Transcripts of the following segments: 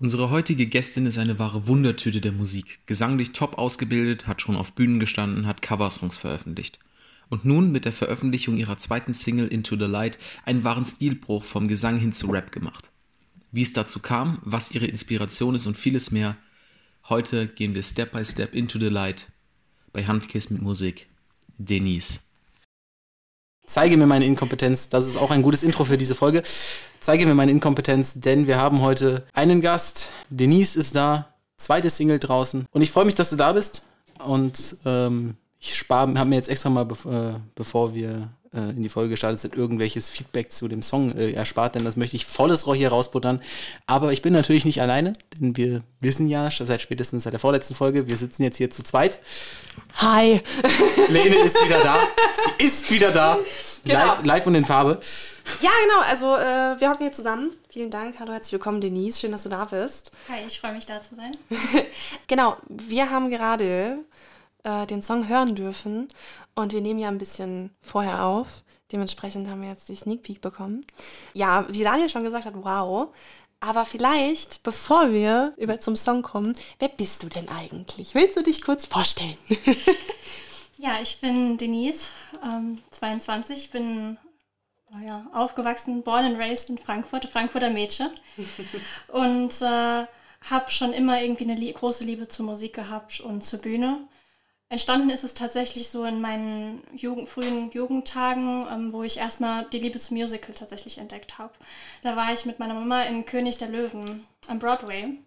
Unsere heutige Gästin ist eine wahre Wundertüte der Musik. Gesanglich top ausgebildet, hat schon auf Bühnen gestanden, hat Coversongs veröffentlicht. Und nun mit der Veröffentlichung ihrer zweiten Single Into the Light einen wahren Stilbruch vom Gesang hin zu Rap gemacht. Wie es dazu kam, was ihre Inspiration ist und vieles mehr. Heute gehen wir Step by Step into the Light bei Handkiss mit Musik. Denise. Zeige mir meine Inkompetenz. Das ist auch ein gutes Intro für diese Folge. Zeige mir meine Inkompetenz, denn wir haben heute einen Gast. Denise ist da, zweite Single draußen. Und ich freue mich, dass du da bist. Und ähm, ich habe mir jetzt extra mal, bev äh, bevor wir äh, in die Folge gestartet sind, irgendwelches Feedback zu dem Song äh, erspart, denn das möchte ich volles Rohr hier rausbuttern. Aber ich bin natürlich nicht alleine, denn wir wissen ja seit spätestens seit der vorletzten Folge, wir sitzen jetzt hier zu zweit. Hi! Lene ist wieder da. Sie ist wieder da. Genau. Live, live und in Farbe. Ja, genau. Also, äh, wir hocken hier zusammen. Vielen Dank. Hallo, herzlich willkommen, Denise. Schön, dass du da bist. Hi, ich freue mich, da zu sein. genau. Wir haben gerade äh, den Song hören dürfen und wir nehmen ja ein bisschen vorher auf. Dementsprechend haben wir jetzt die Sneak Peek bekommen. Ja, wie Daniel schon gesagt hat, wow. Aber vielleicht, bevor wir über zum Song kommen, wer bist du denn eigentlich? Willst du dich kurz vorstellen? ja, ich bin Denise, ähm, 22, bin naja, aufgewachsen, born and raised in Frankfurt, Frankfurter Mädchen. und äh, habe schon immer irgendwie eine große Liebe zur Musik gehabt und zur Bühne. Entstanden ist es tatsächlich so in meinen Jugend, frühen Jugendtagen, ähm, wo ich erstmal die Liebe zum Musical tatsächlich entdeckt habe. Da war ich mit meiner Mama in König der Löwen am Broadway.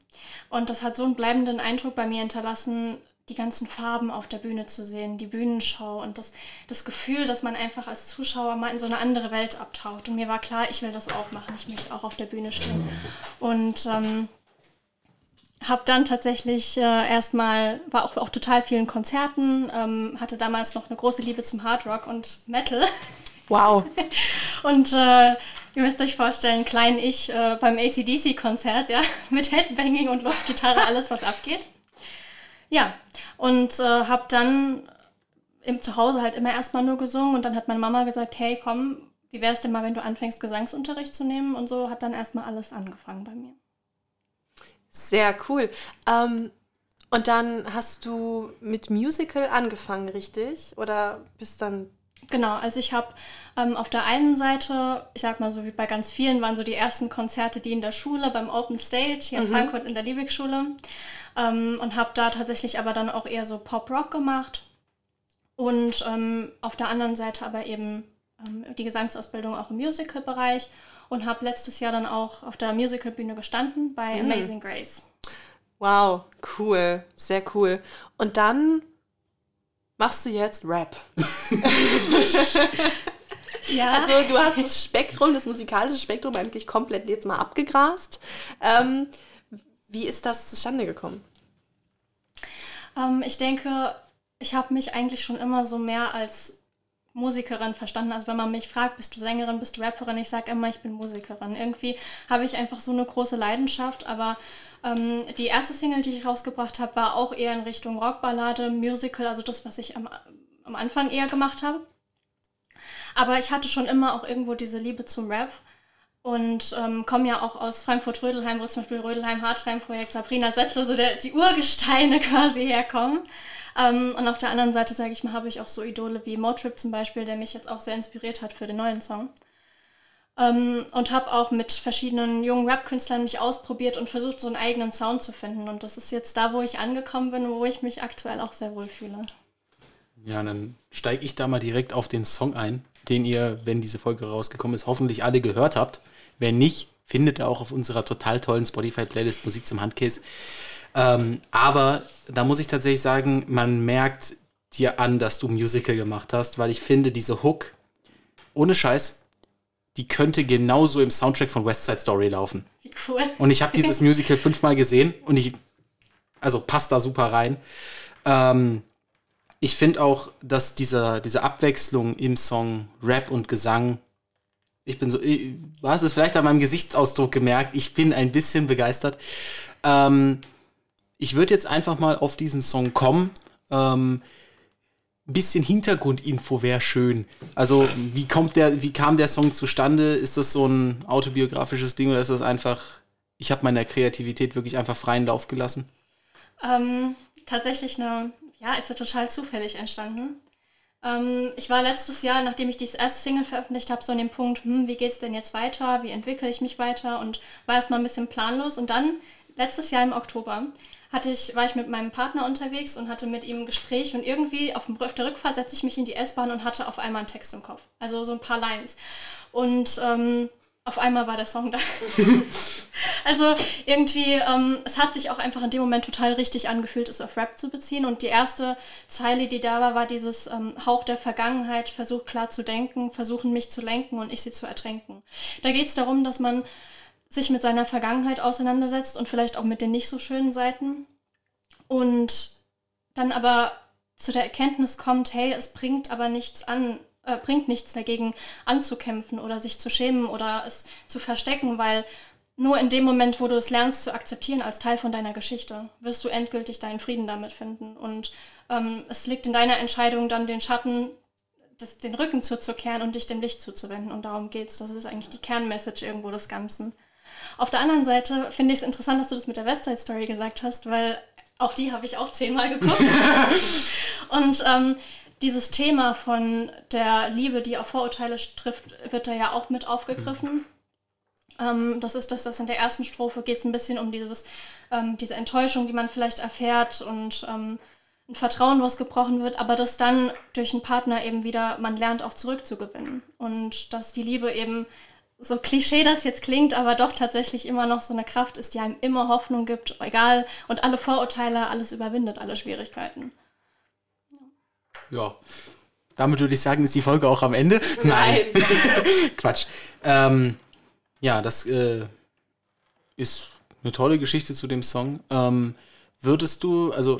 Und das hat so einen bleibenden Eindruck bei mir hinterlassen, die ganzen Farben auf der Bühne zu sehen, die Bühnenshow und das, das Gefühl, dass man einfach als Zuschauer mal in so eine andere Welt abtaucht. Und mir war klar, ich will das auch machen, ich möchte auch auf der Bühne stehen. Und ähm, habe dann tatsächlich äh, erstmal, war auch, auch total vielen Konzerten, ähm, hatte damals noch eine große Liebe zum Hard Rock und Metal. Wow. und äh, ihr müsst euch vorstellen, klein ich äh, beim ACDC-Konzert, ja, mit Headbanging und Luftgitarre, alles was abgeht. Ja, und äh, habe dann im Zuhause halt immer erstmal nur gesungen und dann hat meine Mama gesagt, hey, komm, wie wäre es denn mal, wenn du anfängst, Gesangsunterricht zu nehmen? Und so hat dann erstmal alles angefangen bei mir. Sehr cool. Ähm, und dann hast du mit Musical angefangen, richtig? Oder bist dann. Genau, also ich habe ähm, auf der einen Seite, ich sag mal so wie bei ganz vielen, waren so die ersten Konzerte, die in der Schule beim Open Stage hier in mhm. Frankfurt in der Liebig-Schule. Ähm, und habe da tatsächlich aber dann auch eher so Pop-Rock gemacht. Und ähm, auf der anderen Seite aber eben ähm, die Gesangsausbildung auch im Musical-Bereich und habe letztes Jahr dann auch auf der Musicalbühne gestanden bei mhm. Amazing Grace. Wow, cool, sehr cool. Und dann machst du jetzt Rap. ja. Also du hast das Spektrum, das musikalische Spektrum eigentlich komplett jetzt mal abgegrast. Ähm, wie ist das zustande gekommen? Ähm, ich denke, ich habe mich eigentlich schon immer so mehr als Musikerin verstanden. Also wenn man mich fragt, bist du Sängerin, bist du Rapperin, ich sage immer, ich bin Musikerin. Irgendwie habe ich einfach so eine große Leidenschaft, aber ähm, die erste Single, die ich rausgebracht habe, war auch eher in Richtung Rockballade, Musical, also das, was ich am, am Anfang eher gemacht habe. Aber ich hatte schon immer auch irgendwo diese Liebe zum Rap und ähm, komme ja auch aus Frankfurt-Rödelheim, wo zum Beispiel Rödelheim-Hartreim-Projekt Sabrina Settler, so der, die Urgesteine quasi herkommen. Ähm, und auf der anderen Seite, sage ich mal, habe ich auch so Idole wie Motrip zum Beispiel, der mich jetzt auch sehr inspiriert hat für den neuen Song. Ähm, und habe auch mit verschiedenen jungen Rap-Künstlern mich ausprobiert und versucht, so einen eigenen Sound zu finden. Und das ist jetzt da, wo ich angekommen bin, wo ich mich aktuell auch sehr wohl fühle. Ja, dann steige ich da mal direkt auf den Song ein, den ihr, wenn diese Folge rausgekommen ist, hoffentlich alle gehört habt. Wenn nicht, findet ihr auch auf unserer total tollen Spotify-Playlist Musik zum Handkäse. Ähm, aber da muss ich tatsächlich sagen, man merkt dir an, dass du Musical gemacht hast, weil ich finde, diese Hook, ohne Scheiß, die könnte genauso im Soundtrack von West Side Story laufen. Wie cool. Und ich habe dieses Musical fünfmal gesehen und ich, also passt da super rein. Ähm, ich finde auch, dass dieser, diese Abwechslung im Song Rap und Gesang, ich bin so, ich, du hast es vielleicht an meinem Gesichtsausdruck gemerkt, ich bin ein bisschen begeistert. Ähm, ich würde jetzt einfach mal auf diesen Song kommen. Ähm, bisschen Hintergrundinfo wäre schön. Also, wie kommt der, wie kam der Song zustande? Ist das so ein autobiografisches Ding oder ist das einfach ich habe meiner Kreativität wirklich einfach freien Lauf gelassen? Ähm, tatsächlich eine, ja, ist ja total zufällig entstanden. Ähm, ich war letztes Jahr, nachdem ich dieses erste Single veröffentlicht habe, so an dem Punkt, hm, wie geht's denn jetzt weiter? Wie entwickle ich mich weiter? Und war erstmal ein bisschen planlos. Und dann, letztes Jahr im Oktober, hatte ich, war ich mit meinem Partner unterwegs und hatte mit ihm ein Gespräch und irgendwie auf, dem, auf der Rückfahrt setzte ich mich in die S-Bahn und hatte auf einmal einen Text im Kopf. Also so ein paar Lines. Und ähm, auf einmal war der Song da. also irgendwie, ähm, es hat sich auch einfach in dem Moment total richtig angefühlt, es auf Rap zu beziehen. Und die erste Zeile, die da war, war dieses ähm, Hauch der Vergangenheit, versuch klar zu denken, versuchen mich zu lenken und ich sie zu ertränken. Da geht es darum, dass man sich mit seiner Vergangenheit auseinandersetzt und vielleicht auch mit den nicht so schönen Seiten. Und dann aber zu der Erkenntnis kommt, hey, es bringt aber nichts an, äh, bringt nichts dagegen anzukämpfen oder sich zu schämen oder es zu verstecken, weil nur in dem Moment, wo du es lernst zu akzeptieren als Teil von deiner Geschichte, wirst du endgültig deinen Frieden damit finden. Und ähm, es liegt in deiner Entscheidung, dann den Schatten, das, den Rücken zuzukehren und dich dem Licht zuzuwenden. Und darum geht's. Das ist eigentlich die Kernmessage irgendwo des Ganzen. Auf der anderen Seite finde ich es interessant, dass du das mit der Westside Story gesagt hast, weil auch die habe ich auch zehnmal geguckt. und ähm, dieses Thema von der Liebe, die auf Vorurteile trifft, wird da ja auch mit aufgegriffen. Ähm, das ist das, das in der ersten Strophe geht es ein bisschen um dieses, ähm, diese Enttäuschung, die man vielleicht erfährt und ähm, ein Vertrauen, was gebrochen wird, aber dass dann durch einen Partner eben wieder man lernt, auch zurückzugewinnen. Und dass die Liebe eben, so klischee das jetzt klingt, aber doch tatsächlich immer noch so eine Kraft ist, die einem immer Hoffnung gibt, egal, und alle Vorurteile, alles überwindet, alle Schwierigkeiten ja. Damit würde ich sagen, ist die Folge auch am Ende. Nein. Quatsch. Ähm, ja, das äh, ist eine tolle Geschichte zu dem Song. Ähm, würdest du, also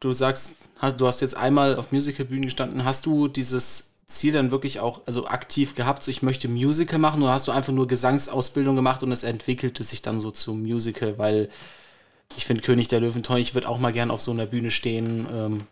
du sagst, hast, du hast jetzt einmal auf Musicalbühnen gestanden, hast du dieses Ziel dann wirklich auch also aktiv gehabt, so ich möchte Musical machen oder hast du einfach nur Gesangsausbildung gemacht und es entwickelte sich dann so zum Musical, weil ich finde König der Löwen toll, ich würde auch mal gern auf so einer Bühne stehen. Ähm,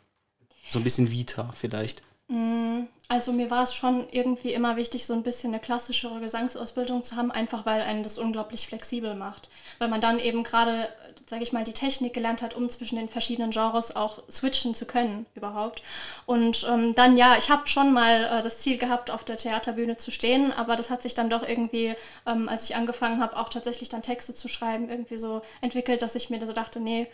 so ein bisschen Vita vielleicht. Mm, also mir war es schon irgendwie immer wichtig, so ein bisschen eine klassischere Gesangsausbildung zu haben, einfach weil einen das unglaublich flexibel macht. Weil man dann eben gerade, sage ich mal, die Technik gelernt hat, um zwischen den verschiedenen Genres auch switchen zu können überhaupt. Und ähm, dann ja, ich habe schon mal äh, das Ziel gehabt, auf der Theaterbühne zu stehen, aber das hat sich dann doch irgendwie, ähm, als ich angefangen habe, auch tatsächlich dann Texte zu schreiben, irgendwie so entwickelt, dass ich mir so dachte, nee,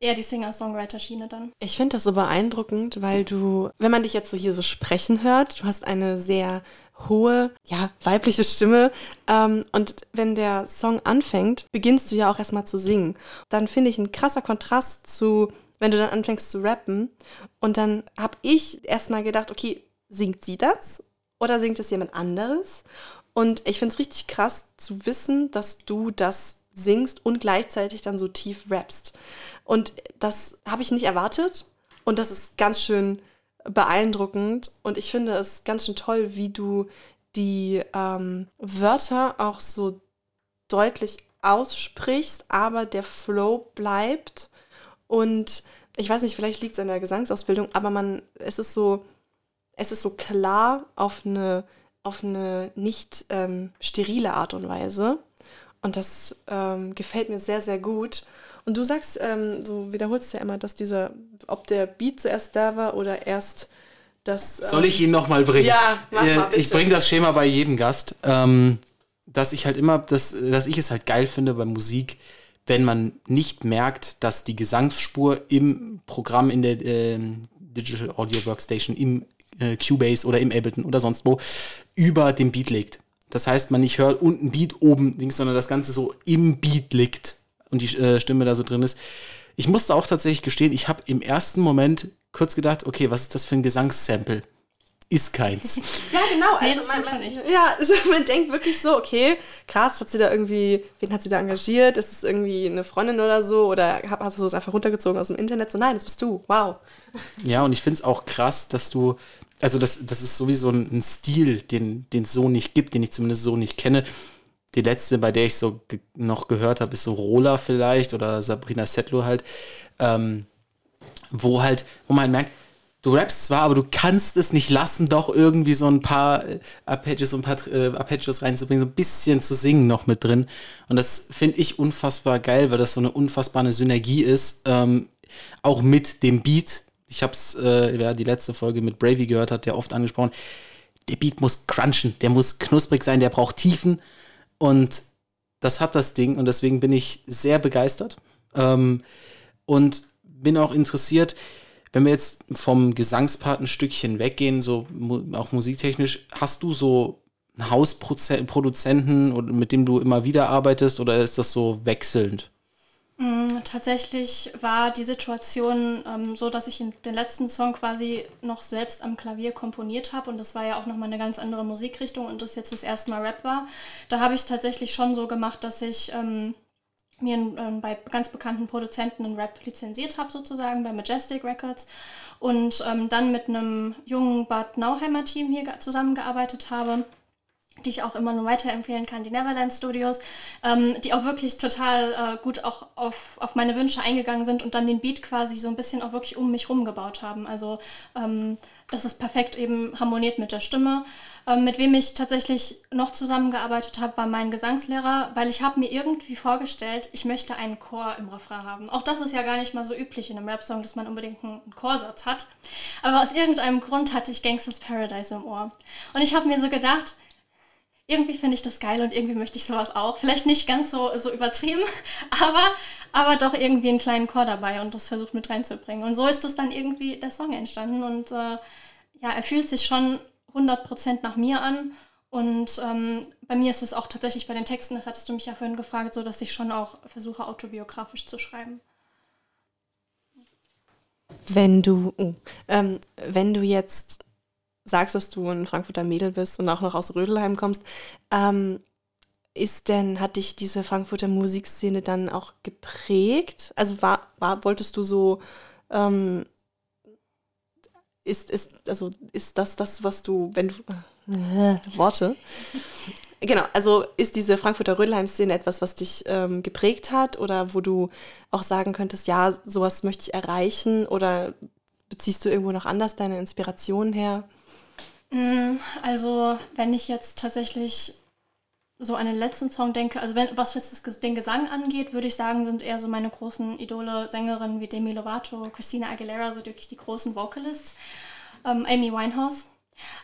eher die Singer-Songwriter-Schiene dann. Ich finde das so beeindruckend, weil du, wenn man dich jetzt so hier so sprechen hört, du hast eine sehr hohe, ja, weibliche Stimme. Ähm, und wenn der Song anfängt, beginnst du ja auch erstmal zu singen. Dann finde ich ein krasser Kontrast zu, wenn du dann anfängst zu rappen. Und dann habe ich erstmal gedacht, okay, singt sie das? Oder singt es jemand anderes? Und ich finde es richtig krass zu wissen, dass du das singst und gleichzeitig dann so tief rappst. Und das habe ich nicht erwartet. Und das ist ganz schön beeindruckend. Und ich finde es ganz schön toll, wie du die ähm, Wörter auch so deutlich aussprichst, aber der Flow bleibt. Und ich weiß nicht, vielleicht liegt es an der Gesangsausbildung, aber man, es ist so, es ist so klar auf eine, auf eine nicht ähm, sterile Art und Weise. Und das ähm, gefällt mir sehr, sehr gut. Und du sagst, ähm, du wiederholst ja immer, dass dieser, ob der Beat zuerst da war oder erst das. Ähm, Soll ich ihn nochmal bringen? Ja, mach mal, bitte. Ich bringe das Schema bei jedem Gast. Ähm, dass ich halt immer, dass, dass ich es halt geil finde bei Musik, wenn man nicht merkt, dass die Gesangsspur im Programm in der äh, Digital Audio Workstation, im äh, Cubase oder im Ableton oder sonst wo über dem Beat liegt. Das heißt, man nicht hört unten Beat, oben links, sondern das Ganze so im Beat liegt und die äh, Stimme da so drin ist. Ich musste auch tatsächlich gestehen, ich habe im ersten Moment kurz gedacht, okay, was ist das für ein Gesangssample? Ist keins. Ja, genau. Also Nee, man, man, ja, also man denkt wirklich so, okay, krass, hat sie da irgendwie, wen hat sie da engagiert? Ist es irgendwie eine Freundin oder so? Oder hab- hast du es einfach runtergezogen aus dem Internet? So, nein, das bist du. Wow. Ja, und ich finde es auch krass, dass du, also das, das ist sowieso ein, ein Stil, den den es so nicht gibt, den ich zumindest so nicht kenne. Die letzte, bei der ich so ge noch gehört habe, ist so Rola vielleicht oder Sabrina Settler halt, ähm, wo halt, wo man merkt, du rappst zwar, aber du kannst es nicht lassen, doch irgendwie so ein paar äh, Arpeggios und ein paar äh, Arpeggios reinzubringen, so ein bisschen zu singen noch mit drin. Und das finde ich unfassbar geil, weil das so eine unfassbare Synergie ist, ähm, auch mit dem Beat. Ich habe es, äh, ja, die letzte Folge mit Bravey gehört, hat ja oft angesprochen. Der Beat muss crunchen, der muss knusprig sein, der braucht Tiefen. Und das hat das Ding und deswegen bin ich sehr begeistert. Ähm, und bin auch interessiert, wenn wir jetzt vom Gesangspart ein Stückchen weggehen, so auch musiktechnisch, hast du so einen Hausproduzenten, mit dem du immer wieder arbeitest oder ist das so wechselnd? Mm, tatsächlich war die Situation ähm, so, dass ich den letzten Song quasi noch selbst am Klavier komponiert habe und das war ja auch nochmal eine ganz andere Musikrichtung und das jetzt das erste Mal Rap war. Da habe ich es tatsächlich schon so gemacht, dass ich ähm, mir ähm, bei ganz bekannten Produzenten einen Rap lizenziert habe, sozusagen bei Majestic Records. Und ähm, dann mit einem jungen Bad Nauheimer Team hier zusammengearbeitet habe, die ich auch immer nur weiterempfehlen kann, die Neverland Studios, ähm, die auch wirklich total äh, gut auch auf, auf meine Wünsche eingegangen sind und dann den Beat quasi so ein bisschen auch wirklich um mich rum gebaut haben. Also ähm, dass es perfekt eben harmoniert mit der Stimme. Ähm, mit wem ich tatsächlich noch zusammengearbeitet habe, war mein Gesangslehrer, weil ich habe mir irgendwie vorgestellt, ich möchte einen Chor im Refrain haben. Auch das ist ja gar nicht mal so üblich in einem Rap-Song, dass man unbedingt einen Chorsatz hat. Aber aus irgendeinem Grund hatte ich Gangsters Paradise im Ohr. Und ich habe mir so gedacht, irgendwie finde ich das geil und irgendwie möchte ich sowas auch. Vielleicht nicht ganz so, so übertrieben, aber, aber doch irgendwie einen kleinen Chor dabei und das versucht mit reinzubringen. Und so ist es dann irgendwie der Song entstanden und äh, ja, er fühlt sich schon 100% nach mir an. Und ähm, bei mir ist es auch tatsächlich bei den Texten, das hattest du mich ja vorhin gefragt, so dass ich schon auch versuche, autobiografisch zu schreiben. Wenn du, oh, ähm, wenn du jetzt sagst, dass du ein Frankfurter Mädel bist und auch noch aus Rödelheim kommst, ähm, ist denn, hat dich diese Frankfurter Musikszene dann auch geprägt? Also war, war wolltest du so ähm, ist, ist, also ist das das, was du, wenn du, äh, Worte. Genau, also ist diese Frankfurter Rödelheim-Szene etwas, was dich ähm, geprägt hat oder wo du auch sagen könntest, ja, sowas möchte ich erreichen oder beziehst du irgendwo noch anders deine Inspiration her? Mm, also, wenn ich jetzt tatsächlich so an den letzten Song denke, also wenn, was den Gesang angeht, würde ich sagen, sind eher so meine großen Idole Sängerinnen wie Demi Lovato, Christina Aguilera, so wirklich die großen Vocalists, ähm, Amy Winehouse.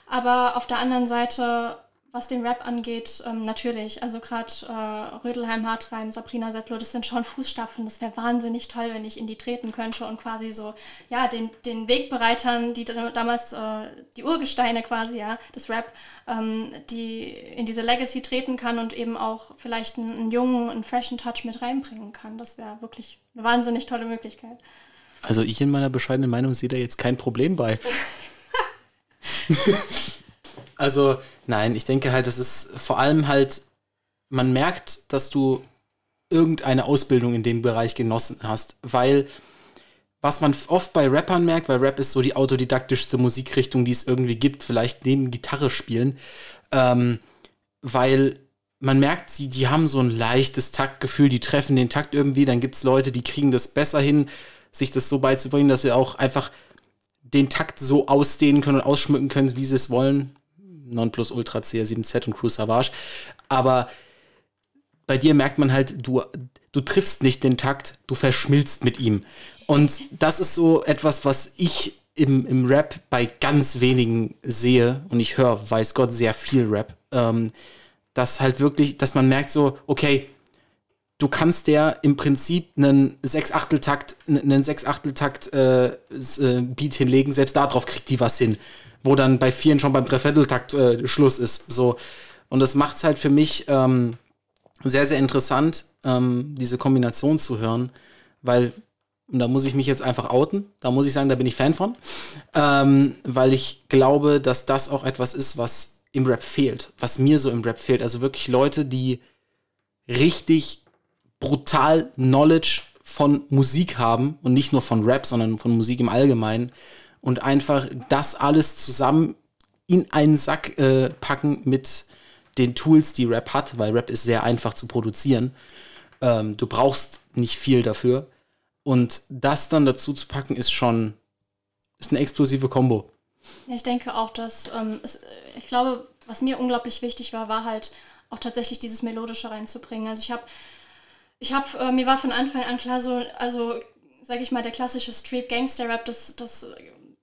Aber auf der anderen Seite was den Rap angeht, ähm, natürlich. Also gerade äh, Rödelheim, Hartreim, Sabrina Settler, das sind schon Fußstapfen. Das wäre wahnsinnig toll, wenn ich in die treten könnte und quasi so, ja, den, den Wegbereitern, die damals äh, die Urgesteine quasi, ja, des Rap, ähm, die in diese Legacy treten kann und eben auch vielleicht einen, einen jungen, einen freshen Touch mit reinbringen kann. Das wäre wirklich eine wahnsinnig tolle Möglichkeit. Also ich in meiner bescheidenen Meinung sehe da jetzt kein Problem bei. Also, nein, ich denke halt, das ist vor allem halt, man merkt, dass du irgendeine Ausbildung in dem Bereich genossen hast, weil was man oft bei Rappern merkt, weil Rap ist so die autodidaktischste Musikrichtung, die es irgendwie gibt, vielleicht neben Gitarre spielen, ähm, weil man merkt, sie, die haben so ein leichtes Taktgefühl, die treffen den Takt irgendwie, dann gibt es Leute, die kriegen das besser hin, sich das so beizubringen, dass sie auch einfach den Takt so ausdehnen können und ausschmücken können, wie sie es wollen. Nonplusultra CR7Z und Cruise Savage. Aber bei dir merkt man halt, du, du triffst nicht den Takt, du verschmilzt mit ihm. Und das ist so etwas, was ich im, im Rap bei ganz wenigen sehe. Und ich höre, weiß Gott, sehr viel Rap. Ähm, dass halt wirklich, dass man merkt so, okay, du kannst der im Prinzip einen Sechsachteltakt, einen Sechsachteltakt äh, äh, Beat hinlegen, selbst darauf kriegt die was hin wo dann bei vielen schon beim Dreivierteltakt äh, Schluss ist. So. Und das macht es halt für mich ähm, sehr, sehr interessant, ähm, diese Kombination zu hören, weil, und da muss ich mich jetzt einfach outen, da muss ich sagen, da bin ich Fan von, ähm, weil ich glaube, dass das auch etwas ist, was im Rap fehlt, was mir so im Rap fehlt. Also wirklich Leute, die richtig brutal Knowledge von Musik haben und nicht nur von Rap, sondern von Musik im Allgemeinen und einfach das alles zusammen in einen Sack äh, packen mit den Tools, die Rap hat, weil Rap ist sehr einfach zu produzieren. Ähm, du brauchst nicht viel dafür. Und das dann dazu zu packen, ist schon, ist eine explosive Kombo. Ja, ich denke auch, dass ähm, es, ich glaube, was mir unglaublich wichtig war, war halt auch tatsächlich dieses Melodische reinzubringen. Also ich habe, ich habe, äh, mir war von Anfang an klar so, also sage ich mal, der klassische Street Gangster Rap, das, das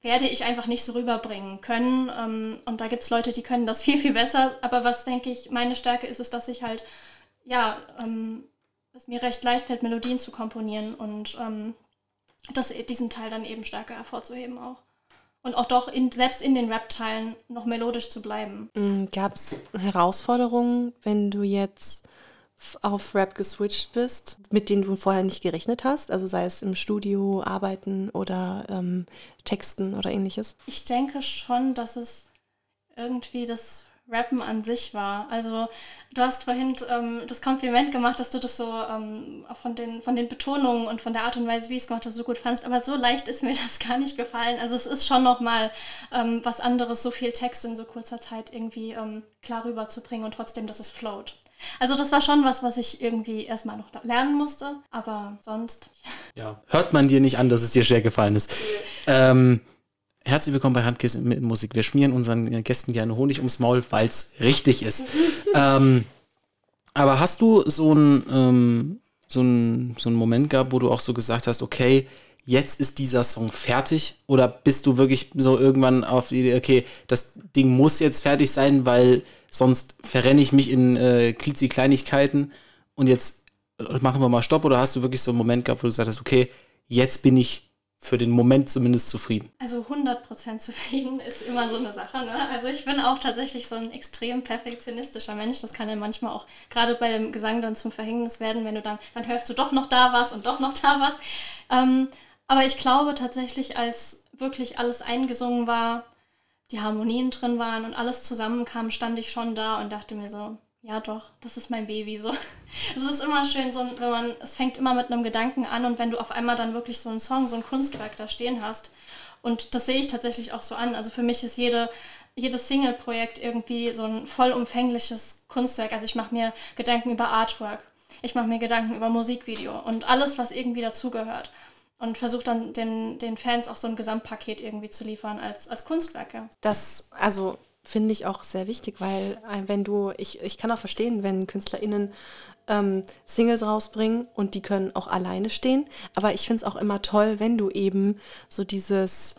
werde ich einfach nicht so rüberbringen können. Ähm, und da gibt es Leute, die können das viel, viel besser. Aber was denke ich, meine Stärke ist es, dass ich halt, ja, ähm, es mir recht leicht fällt, Melodien zu komponieren und ähm, das, diesen Teil dann eben stärker hervorzuheben auch. Und auch doch in, selbst in den Rap-Teilen noch melodisch zu bleiben. Mm, Gab es Herausforderungen, wenn du jetzt auf Rap geswitcht bist, mit denen du vorher nicht gerechnet hast? Also sei es im Studio, Arbeiten oder ähm, Texten oder ähnliches? Ich denke schon, dass es irgendwie das Rappen an sich war. Also du hast vorhin ähm, das Kompliment gemacht, dass du das so ähm, von, den, von den Betonungen und von der Art und Weise, wie ich es gemacht habe, so gut fandst. Aber so leicht ist mir das gar nicht gefallen. Also es ist schon nochmal ähm, was anderes, so viel Text in so kurzer Zeit irgendwie ähm, klar rüberzubringen und trotzdem, dass es float. Also das war schon was, was ich irgendwie erstmal noch lernen musste, aber sonst. Ja, hört man dir nicht an, dass es dir schwer gefallen ist. Ähm, herzlich willkommen bei Handkissen mit Musik. Wir schmieren unseren Gästen gerne Honig ums Maul, weil es richtig ist. ähm, aber hast du so einen ähm, so so einen Moment gehabt, wo du auch so gesagt hast, okay, jetzt ist dieser Song fertig? Oder bist du wirklich so irgendwann auf die Idee, okay, das Ding muss jetzt fertig sein, weil sonst verrenne ich mich in äh, klitzi-Kleinigkeiten und jetzt äh, machen wir mal Stopp? Oder hast du wirklich so einen Moment gehabt, wo du gesagt hast, okay, jetzt bin ich für den Moment zumindest zufrieden? Also 100% zufrieden ist immer so eine Sache. Ne? Also ich bin auch tatsächlich so ein extrem perfektionistischer Mensch. Das kann ja manchmal auch gerade bei dem Gesang dann zum Verhängnis werden, wenn du dann, dann hörst du doch noch da was und doch noch da was. Ähm, aber ich glaube tatsächlich, als wirklich alles eingesungen war, die Harmonien drin waren und alles zusammenkam, stand ich schon da und dachte mir so, ja doch, das ist mein Baby so. Es ist immer schön, so, wenn man, es fängt immer mit einem Gedanken an und wenn du auf einmal dann wirklich so einen Song, so ein Kunstwerk da stehen hast. Und das sehe ich tatsächlich auch so an. Also für mich ist jede, jedes Single-Projekt irgendwie so ein vollumfängliches Kunstwerk. Also ich mache mir Gedanken über Artwork, ich mache mir Gedanken über Musikvideo und alles, was irgendwie dazugehört und versucht dann den, den Fans auch so ein Gesamtpaket irgendwie zu liefern als, als Kunstwerke. Das, also finde ich auch sehr wichtig, weil äh, wenn du, ich, ich kann auch verstehen, wenn KünstlerInnen ähm, Singles rausbringen und die können auch alleine stehen, aber ich finde es auch immer toll, wenn du eben so dieses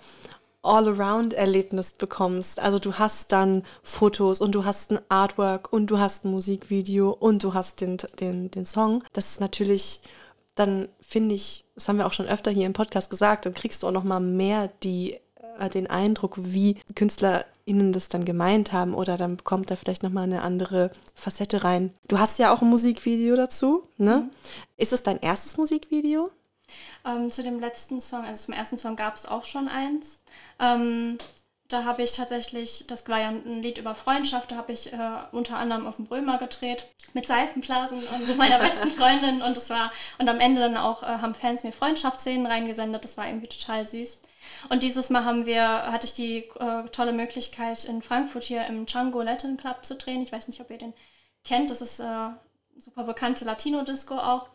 All-Around-Erlebnis bekommst. Also du hast dann Fotos und du hast ein Artwork und du hast ein Musikvideo und du hast den, den, den Song. Das ist natürlich dann finde ich, das haben wir auch schon öfter hier im Podcast gesagt, dann kriegst du auch noch mal mehr die, äh, den Eindruck, wie KünstlerInnen das dann gemeint haben oder dann kommt da vielleicht noch mal eine andere Facette rein. Du hast ja auch ein Musikvideo dazu, ne? Mhm. Ist es dein erstes Musikvideo? Ähm, zu dem letzten Song, also zum ersten Song gab es auch schon eins. Ähm, da habe ich tatsächlich, das war ja ein Lied über Freundschaft, da habe ich äh, unter anderem auf dem Brömer gedreht mit Seifenblasen und meiner besten Freundin und es war und am Ende dann auch äh, haben Fans mir Freundschaftsszenen reingesendet, das war irgendwie total süß. Und dieses Mal haben wir, hatte ich die äh, tolle Möglichkeit in Frankfurt hier im Django Latin Club zu drehen. Ich weiß nicht, ob ihr den kennt, das ist äh, super bekannte Latino-Disco auch.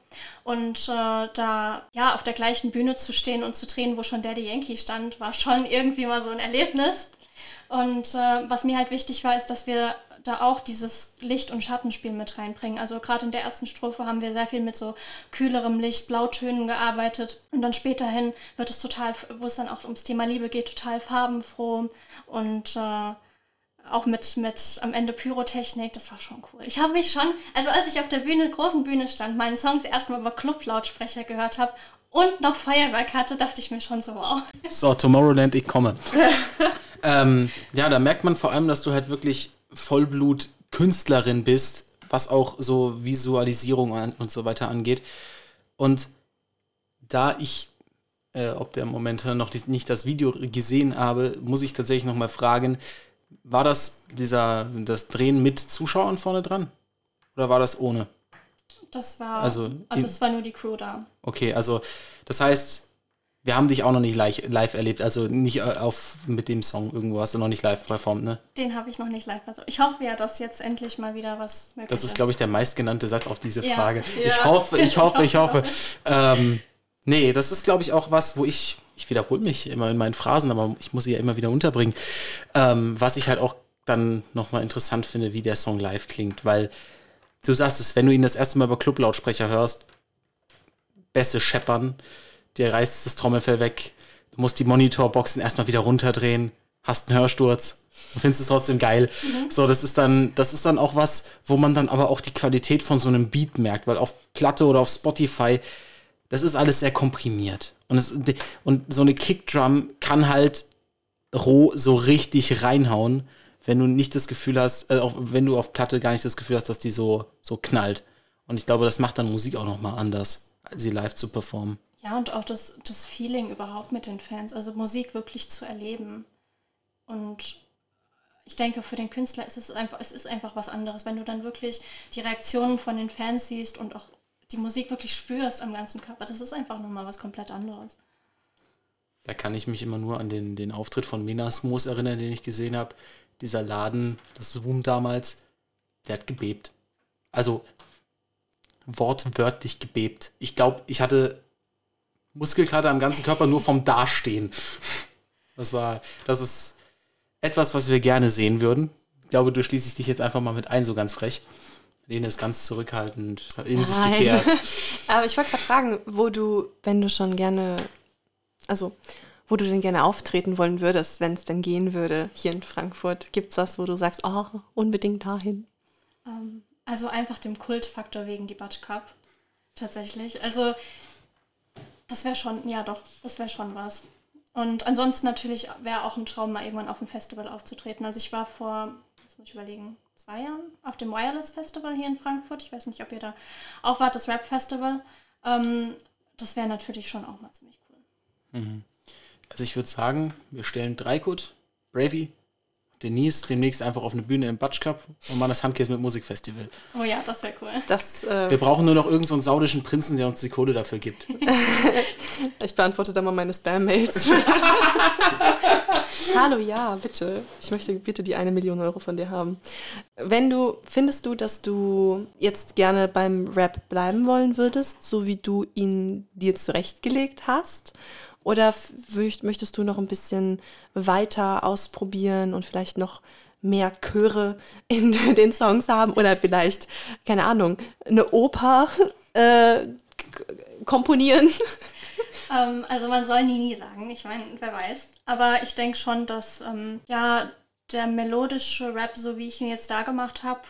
Und äh, da ja auf der gleichen Bühne zu stehen und zu drehen, wo schon Daddy Yankee stand, war schon irgendwie mal so ein Erlebnis. Und äh, was mir halt wichtig war, ist, dass wir da auch dieses Licht- und Schattenspiel mit reinbringen. Also gerade in der ersten Strophe haben wir sehr viel mit so kühlerem Licht, Blautönen gearbeitet. Und dann späterhin wird es total, wo es dann auch ums Thema Liebe geht, total farbenfroh und äh, auch mit, mit am Ende Pyrotechnik, das war schon cool. Ich habe mich schon, also als ich auf der Bühne, großen Bühne stand, meinen Songs erstmal über Clublautsprecher gehört habe und noch Feuerwerk hatte, dachte ich mir schon so, wow. So, Tomorrowland, ich komme. ähm, ja, da merkt man vor allem, dass du halt wirklich Vollblut-Künstlerin bist, was auch so Visualisierung und so weiter angeht. Und da ich, äh, ob der Moment noch nicht das Video gesehen habe, muss ich tatsächlich noch mal fragen, war das dieser, das Drehen mit Zuschauern vorne dran? Oder war das ohne? Das war, also, also es war nur die Crew da. Okay, also das heißt, wir haben dich auch noch nicht live, erlebt, also nicht äh, auf, mit dem Song irgendwo hast du noch nicht live performt, ne? Den habe ich noch nicht live performt. Ich hoffe ja, dass jetzt endlich mal wieder was möglich ist. Das ist, glaube ich, der meistgenannte Satz auf diese Frage. Ja. Ich hoffe, ich hoffe, ich hoffe. ähm, nee, das ist, glaube ich, auch was, wo ich ich wiederhole mich immer in meinen Phrasen, aber ich muss sie ja immer wieder unterbringen. Ähm, was ich halt auch dann nochmal interessant finde, wie der Song live klingt, weil du sagst es, wenn du ihn das erste Mal über Clublautsprecher hörst, Bässe scheppern, dir reißt das Trommelfell weg, du musst die Monitorboxen erstmal wieder runterdrehen, hast einen Hörsturz und findest es trotzdem geil. Mhm. So, das ist dann, das ist dann auch was, wo man dann aber auch die Qualität von so einem Beat merkt, weil auf Platte oder auf Spotify, das ist alles sehr komprimiert. Und, es, und so eine Kickdrum kann halt roh so richtig reinhauen, wenn du nicht das Gefühl hast, äh, auch wenn du auf Platte gar nicht das Gefühl hast, dass die so, so knallt. Und ich glaube, das macht dann Musik auch nochmal anders, sie live zu performen. Ja, und auch das, das Feeling überhaupt mit den Fans, also Musik wirklich zu erleben. Und ich denke, für den Künstler ist es einfach, es ist einfach was anderes, wenn du dann wirklich die Reaktionen von den Fans siehst und auch die Musik wirklich spürst am ganzen Körper. Das ist einfach nochmal was komplett anderes. Da kann ich mich immer nur an den, den Auftritt von Menasmos erinnern, den ich gesehen habe. Dieser Laden, das Zoom damals, der hat gebebt. Also wortwörtlich gebebt. Ich glaube, ich hatte Muskelkater am ganzen Körper nur vom Dastehen. Das war, das ist etwas, was wir gerne sehen würden. Ich glaube, du schließe dich jetzt einfach mal mit ein, so ganz frech. Lene ist ganz zurückhaltend, in sich gekehrt. Aber ich wollte gerade fragen, wo du, wenn du schon gerne, also wo du denn gerne auftreten wollen würdest, wenn es denn gehen würde hier in Frankfurt. Gibt es was, wo du sagst, oh, unbedingt dahin? Ähm, also einfach dem Kultfaktor wegen die Batsch Cup. Tatsächlich. Also das wäre schon, ja doch, das wäre schon was. Und ansonsten natürlich wäre auch ein Traum, mal irgendwann auf dem Festival aufzutreten. Also ich war vor, jetzt muss ich überlegen, zwei Jahren auf dem Wireless Festival hier in Frankfurt. Ich weiß nicht, ob ihr da auch wart, das Rap Festival. Ähm, das wäre natürlich schon auch mal ziemlich cool. Mhm. Also ich würde sagen, wir stellen Dreikut, Bravey, Denise demnächst einfach auf eine Bühne im Batsch Cup und machen das Handkäse mit Musikfestival. Oh ja, das wäre cool. Das, äh wir brauchen nur noch irgendeinen so saudischen Prinzen, der uns die Kohle dafür gibt. ich beantworte da mal meine Spam-Mails. Hallo, ja, bitte. Ich möchte bitte die eine Million Euro von dir haben. Wenn du, findest du, dass du jetzt gerne beim Rap bleiben wollen würdest, so wie du ihn dir zurechtgelegt hast? Oder möchtest du noch ein bisschen weiter ausprobieren und vielleicht noch mehr Chöre in den Songs haben? Oder vielleicht, keine Ahnung, eine Oper äh, komponieren? Ähm, also man soll nie nie sagen, ich meine, wer weiß. Aber ich denke schon, dass ähm, ja der melodische Rap, so wie ich ihn jetzt da gemacht habe,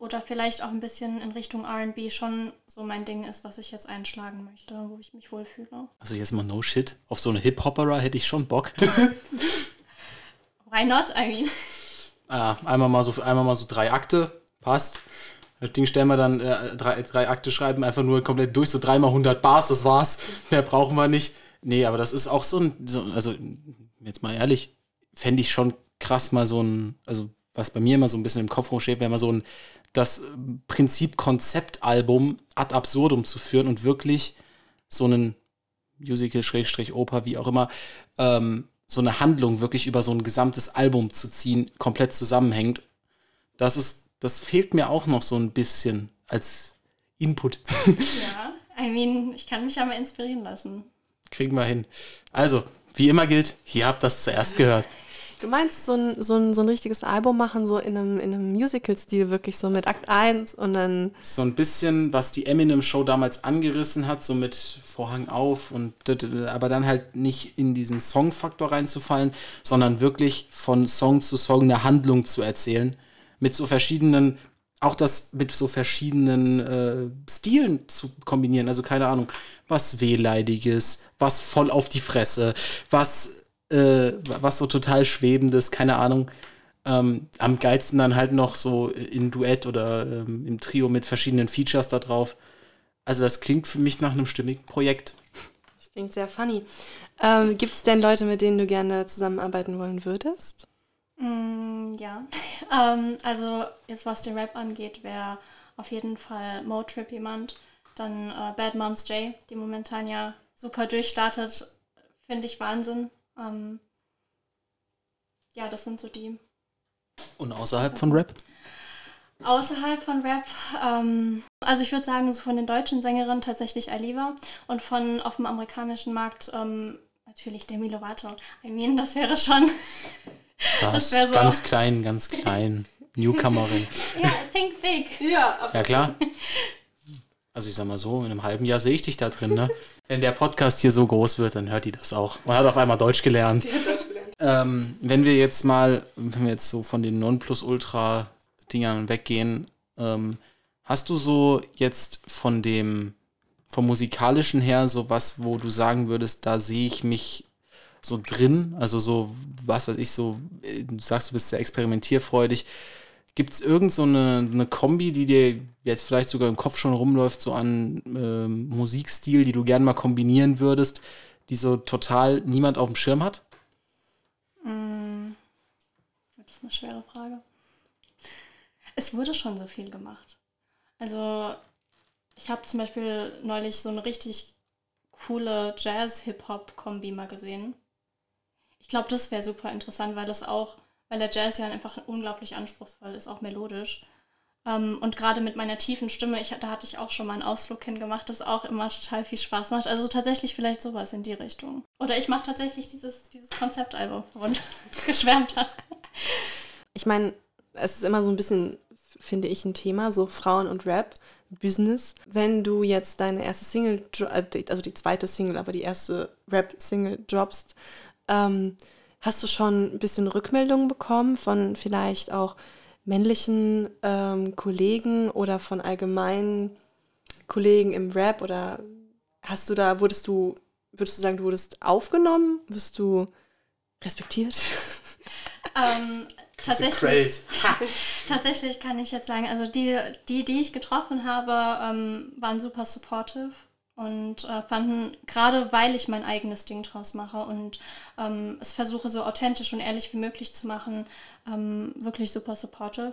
oder vielleicht auch ein bisschen in Richtung RB schon so mein Ding ist, was ich jetzt einschlagen möchte, wo ich mich wohlfühle. Also jetzt mal no shit. Auf so eine Hip-Hopera hätte ich schon Bock. Why not? I mean. Ah, einmal mal so, einmal mal so drei Akte, passt. Das Ding stellen wir dann äh, drei, drei Akte schreiben, einfach nur komplett durch, so dreimal 100 Bars, das war's. Mehr brauchen wir nicht. Nee, aber das ist auch so ein, so, also jetzt mal ehrlich, fände ich schon krass mal so ein, also was bei mir immer so ein bisschen im Kopf rumsteht, wäre mal so ein, das Prinzip Konzeptalbum ad absurdum zu führen und wirklich so einen Musical, Schrägstrich, Oper, wie auch immer, ähm, so eine Handlung wirklich über so ein gesamtes Album zu ziehen, komplett zusammenhängt. Das ist, das fehlt mir auch noch so ein bisschen als Input. Ja, I mean, ich kann mich ja mal inspirieren lassen. Kriegen wir hin. Also, wie immer gilt, ihr habt das zuerst gehört. Du meinst so ein, so ein, so ein richtiges Album machen, so in einem, in einem Musical-Stil, wirklich so mit Akt 1 und dann. So ein bisschen, was die Eminem-Show damals angerissen hat, so mit Vorhang auf und aber dann halt nicht in diesen Songfaktor reinzufallen, sondern wirklich von Song zu Song eine Handlung zu erzählen. Mit so verschiedenen, auch das mit so verschiedenen äh, Stilen zu kombinieren. Also keine Ahnung, was Wehleidiges, was voll auf die Fresse, was äh, was so total Schwebendes, keine Ahnung. Ähm, am geilsten dann halt noch so in Duett oder ähm, im Trio mit verschiedenen Features da drauf. Also das klingt für mich nach einem stimmigen Projekt. Das klingt sehr funny. Ähm, Gibt es denn Leute, mit denen du gerne zusammenarbeiten wollen würdest? Mm, ja, ähm, also jetzt was den Rap angeht, wäre auf jeden Fall Motrip jemand. Dann äh, Bad Moms J, die momentan ja super durchstartet, finde ich Wahnsinn. Ähm, ja, das sind so die. Und außerhalb von Rap? Außerhalb von Rap, ähm, also ich würde sagen, so von den deutschen Sängerinnen tatsächlich Aliva und von auf dem amerikanischen Markt ähm, Natürlich Demi Lovato. I mean, das wäre schon. Das, das so. Ganz klein, ganz klein. Newcomerin. ja, think big. Ja, ja klar. Also ich sag mal so, in einem halben Jahr sehe ich dich da drin, ne? Wenn der Podcast hier so groß wird, dann hört die das auch. Und hat auf einmal Deutsch gelernt. Die hat Deutsch gelernt. Ähm, wenn wir jetzt mal, wenn wir jetzt so von den Nonplusultra-Dingern weggehen, ähm, hast du so jetzt von dem, vom musikalischen her so was, wo du sagen würdest, da sehe ich mich so drin? Also so, was weiß ich, so, äh, du sagst, du bist sehr experimentierfreudig. Gibt es irgend so eine, Kombi, die dir jetzt vielleicht sogar im Kopf schon rumläuft, so an äh, Musikstil, die du gern mal kombinieren würdest, die so total niemand auf dem Schirm hat? Mm, das ist eine schwere Frage. Es wurde schon so viel gemacht. Also, ich habe zum Beispiel neulich so eine richtig coole Jazz-Hip-Hop-Kombi mal gesehen. Ich glaube, das wäre super interessant, weil das auch weil der Jazz ja einfach unglaublich anspruchsvoll ist, auch melodisch. Ähm, und gerade mit meiner tiefen Stimme, ich, da hatte ich auch schon mal einen Ausflug hingemacht, das auch immer total viel Spaß macht. Also tatsächlich vielleicht sowas in die Richtung. Oder ich mache tatsächlich dieses, dieses Konzeptalbum, du geschwärmt hast. Ich meine, es ist immer so ein bisschen, finde ich, ein Thema, so Frauen und Rap. Business. Wenn du jetzt deine erste Single, äh, also die zweite Single, aber die erste Rap-Single droppst, ähm, Hast du schon ein bisschen Rückmeldungen bekommen von vielleicht auch männlichen ähm, Kollegen oder von allgemeinen Kollegen im Rap oder hast du da, wurdest du, würdest du sagen, du wurdest aufgenommen? Wirst du respektiert? Ähm, tatsächlich, tatsächlich kann ich jetzt sagen, also die, die, die ich getroffen habe, ähm, waren super supportive und äh, fanden, gerade weil ich mein eigenes Ding draus mache und ähm, es versuche so authentisch und ehrlich wie möglich zu machen, ähm, wirklich super supportive.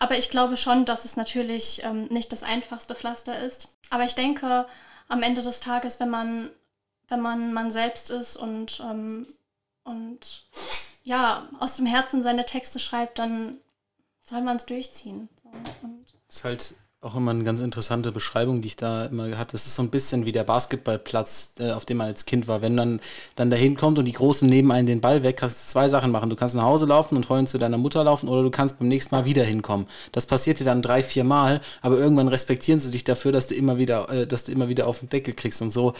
Aber ich glaube schon, dass es natürlich ähm, nicht das einfachste Pflaster ist. Aber ich denke, am Ende des Tages, wenn man, wenn man man selbst ist und, ähm, und ja, aus dem Herzen seine Texte schreibt, dann soll man es durchziehen. So, ist halt auch immer eine ganz interessante Beschreibung, die ich da immer hatte. Das ist so ein bisschen wie der Basketballplatz, äh, auf dem man als Kind war. Wenn man dann dahin kommt und die Großen nehmen einen den Ball weg, kannst du zwei Sachen machen. Du kannst nach Hause laufen und heulen zu deiner Mutter laufen oder du kannst beim nächsten Mal wieder hinkommen. Das passiert dir dann drei, vier Mal, aber irgendwann respektieren sie dich dafür, dass du immer wieder, äh, dass du immer wieder auf den Deckel kriegst. Und so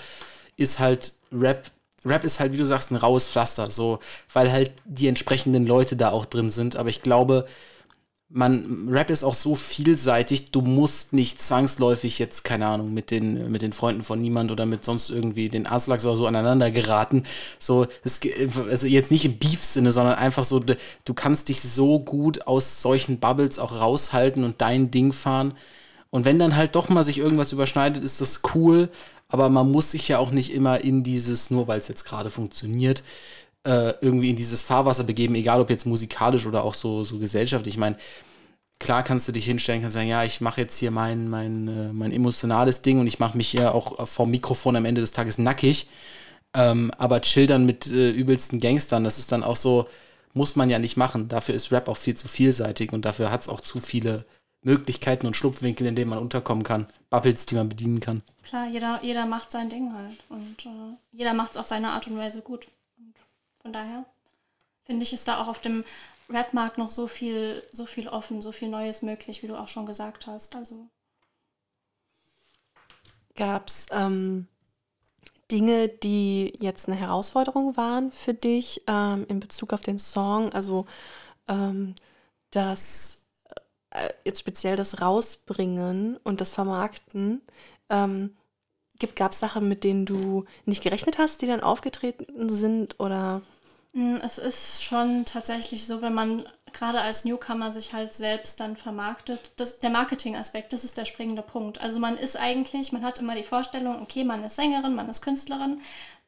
ist halt Rap Rap ist halt, wie du sagst, ein raues Pflaster, so, weil halt die entsprechenden Leute da auch drin sind. Aber ich glaube, man, Rap ist auch so vielseitig, du musst nicht zwangsläufig jetzt, keine Ahnung, mit den, mit den Freunden von niemand oder mit sonst irgendwie den Aslaks oder so aneinander geraten. So, das, also jetzt nicht im Beef-Sinne, sondern einfach so, du kannst dich so gut aus solchen Bubbles auch raushalten und dein Ding fahren. Und wenn dann halt doch mal sich irgendwas überschneidet, ist das cool, aber man muss sich ja auch nicht immer in dieses, nur weil es jetzt gerade funktioniert, äh, irgendwie in dieses Fahrwasser begeben, egal ob jetzt musikalisch oder auch so, so gesellschaftlich. Ich meine, klar kannst du dich hinstellen, kannst sagen, ja, ich mache jetzt hier mein, mein, äh, mein emotionales Ding und ich mache mich hier auch vom Mikrofon am Ende des Tages nackig. Ähm, aber childern mit äh, übelsten Gangstern, das ist dann auch so, muss man ja nicht machen. Dafür ist Rap auch viel zu vielseitig und dafür hat es auch zu viele Möglichkeiten und Schlupfwinkel, in denen man unterkommen kann. Bubbles, die man bedienen kann. Klar, jeder, jeder macht sein Ding halt. Und äh, jeder macht es auf seine Art und Weise gut. Von daher finde ich, ist da auch auf dem Rap-Markt noch so viel, so viel offen, so viel Neues möglich, wie du auch schon gesagt hast. Also. Gab es ähm, Dinge, die jetzt eine Herausforderung waren für dich ähm, in Bezug auf den Song? Also ähm, das äh, jetzt speziell das Rausbringen und das Vermarkten. Ähm, Gab es Sachen, mit denen du nicht gerechnet hast, die dann aufgetreten sind? Oder es ist schon tatsächlich so, wenn man gerade als Newcomer sich halt selbst dann vermarktet. Das, der Marketing-Aspekt, das ist der springende Punkt. Also man ist eigentlich, man hat immer die Vorstellung, okay, man ist Sängerin, man ist Künstlerin,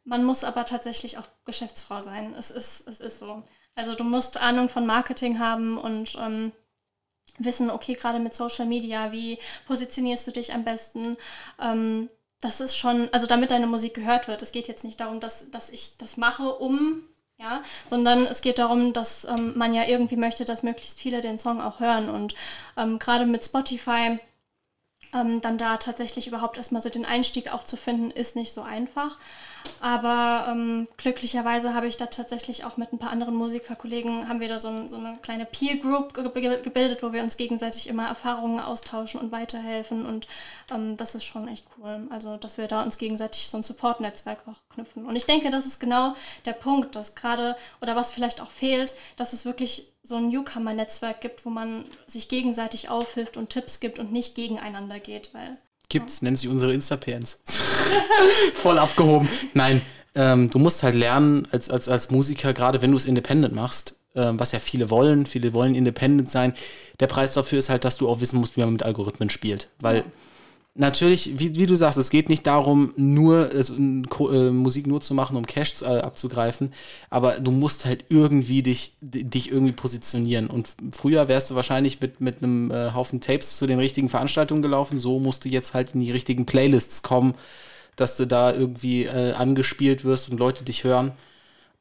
man muss aber tatsächlich auch Geschäftsfrau sein. Es ist, es ist so. Also du musst Ahnung von Marketing haben und ähm, wissen, okay, gerade mit Social Media, wie positionierst du dich am besten? Ähm, das ist schon, also damit deine Musik gehört wird. Es geht jetzt nicht darum, dass, dass ich das mache, um ja, sondern es geht darum, dass ähm, man ja irgendwie möchte, dass möglichst viele den Song auch hören und ähm, gerade mit Spotify ähm, dann da tatsächlich überhaupt erstmal so den Einstieg auch zu finden, ist nicht so einfach. Aber ähm, glücklicherweise habe ich da tatsächlich auch mit ein paar anderen Musikerkollegen, haben wir da so, ein, so eine kleine Peer Group ge gebildet, wo wir uns gegenseitig immer Erfahrungen austauschen und weiterhelfen. Und ähm, das ist schon echt cool. Also, dass wir da uns gegenseitig so ein Support-Netzwerk auch knüpfen. Und ich denke, das ist genau der Punkt, dass gerade, oder was vielleicht auch fehlt, dass es wirklich so ein Newcomer-Netzwerk gibt, wo man sich gegenseitig aufhilft und Tipps gibt und nicht gegeneinander geht, weil Gibt's, nennen sie unsere Insta-Pants. Voll abgehoben. Nein, ähm, du musst halt lernen, als, als, als Musiker, gerade wenn du es independent machst, ähm, was ja viele wollen, viele wollen independent sein. Der Preis dafür ist halt, dass du auch wissen musst, wie man mit Algorithmen spielt. Weil ja natürlich, wie, wie du sagst, es geht nicht darum, nur also, äh, Musik nur zu machen, um Cash äh, abzugreifen, aber du musst halt irgendwie dich, dich irgendwie positionieren. Und früher wärst du wahrscheinlich mit, mit einem äh, Haufen Tapes zu den richtigen Veranstaltungen gelaufen, so musst du jetzt halt in die richtigen Playlists kommen, dass du da irgendwie äh, angespielt wirst und Leute dich hören.